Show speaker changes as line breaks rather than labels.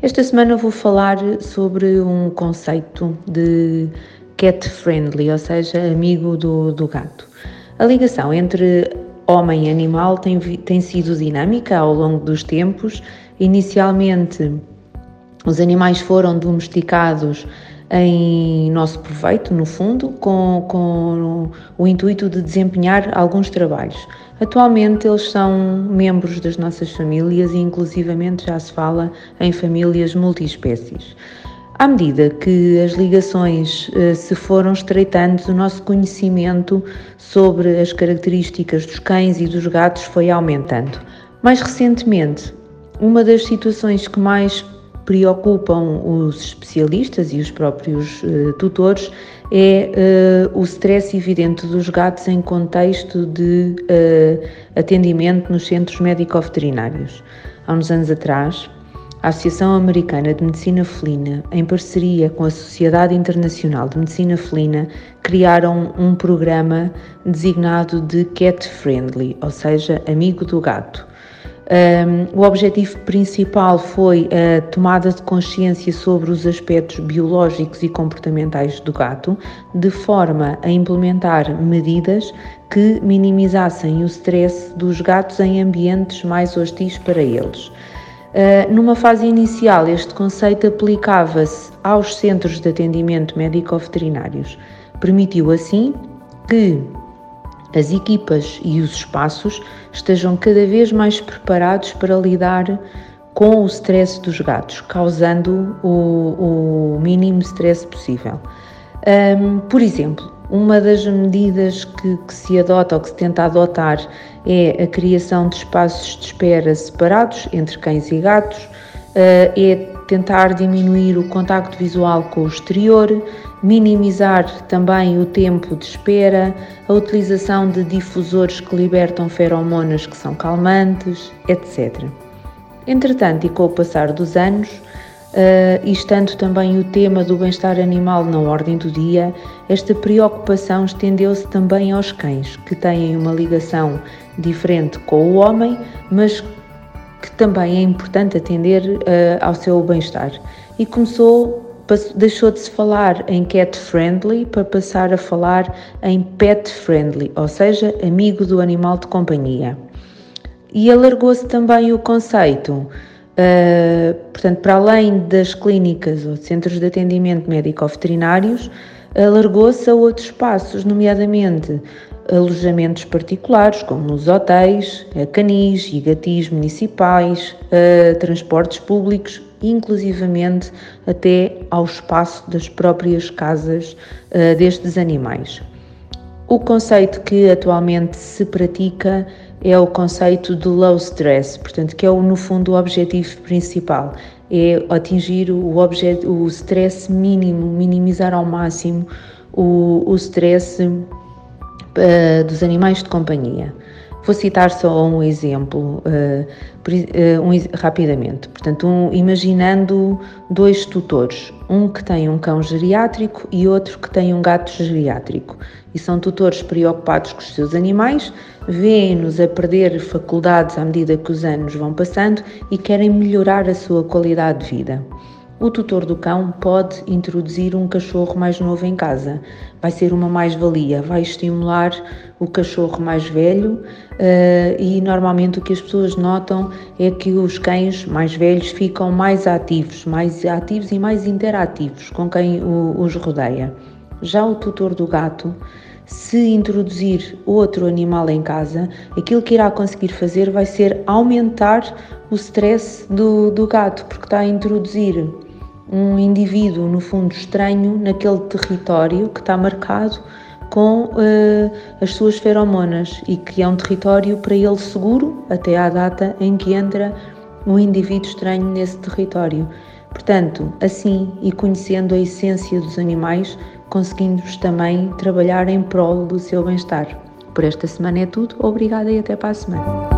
Esta semana vou falar sobre um conceito de cat friendly, ou seja, amigo do, do gato. A ligação entre homem e animal tem, tem sido dinâmica ao longo dos tempos. Inicialmente, os animais foram domesticados em nosso proveito, no fundo, com, com o intuito de desempenhar alguns trabalhos. Atualmente eles são membros das nossas famílias e inclusivamente já se fala em famílias multiespécies. À medida que as ligações eh, se foram estreitando, o nosso conhecimento sobre as características dos cães e dos gatos foi aumentando. Mais recentemente, uma das situações que mais preocupam os especialistas e os próprios uh, tutores é uh, o stress evidente dos gatos em contexto de uh, atendimento nos centros médico-veterinários. Há uns anos atrás, a Associação Americana de Medicina Felina, em parceria com a Sociedade Internacional de Medicina Felina, criaram um programa designado de Cat Friendly, ou seja, amigo do gato. Um, o objetivo principal foi a tomada de consciência sobre os aspectos biológicos e comportamentais do gato, de forma a implementar medidas que minimizassem o stress dos gatos em ambientes mais hostis para eles. Uh, numa fase inicial, este conceito aplicava-se aos centros de atendimento médico-veterinários. Permitiu assim que as equipas e os espaços estejam cada vez mais preparados para lidar com o stress dos gatos, causando o, o mínimo stress possível. Um, por exemplo, uma das medidas que, que, se adota ou que se tenta adotar é a criação de espaços de espera separados entre cães e gatos, uh, é tentar diminuir o contacto visual com o exterior, minimizar também o tempo de espera, a utilização de difusores que libertam feromonas que são calmantes, etc. Entretanto, e com o passar dos anos, uh, e estando também o tema do bem-estar animal na ordem do dia, esta preocupação estendeu-se também aos cães, que têm uma ligação diferente com o homem, mas que também é importante atender uh, ao seu bem-estar. E começou, deixou de se falar em cat friendly para passar a falar em pet friendly, ou seja, amigo do animal de companhia. E alargou-se também o conceito, uh, portanto, para além das clínicas ou centros de atendimento médico-veterinários, alargou-se a outros espaços, nomeadamente alojamentos particulares, como nos hotéis, canis e gatis municipais, transportes públicos, inclusivamente até ao espaço das próprias casas destes animais. O conceito que atualmente se pratica é o conceito de low stress, portanto, que é no fundo o objetivo principal, é atingir o, o stress mínimo, minimizar ao máximo o, o stress uh, dos animais de companhia. Vou citar só um exemplo, uh, um, rapidamente. Portanto, um, imaginando dois tutores, um que tem um cão geriátrico e outro que tem um gato geriátrico. E são tutores preocupados com os seus animais, veem-nos a perder faculdades à medida que os anos vão passando e querem melhorar a sua qualidade de vida. O tutor do cão pode introduzir um cachorro mais novo em casa. Vai ser uma mais-valia, vai estimular o cachorro mais velho uh, e normalmente o que as pessoas notam é que os cães mais velhos ficam mais ativos, mais ativos e mais interativos com quem os rodeia. Já o tutor do gato, se introduzir outro animal em casa, aquilo que irá conseguir fazer vai ser aumentar o stress do, do gato, porque está a introduzir um indivíduo, no fundo, estranho naquele território que está marcado com uh, as suas feromonas e que é um território para ele seguro até à data em que entra um indivíduo estranho nesse território. Portanto, assim e conhecendo a essência dos animais, conseguimos também trabalhar em prol do seu bem-estar. Por esta semana é tudo, obrigada e até para a semana.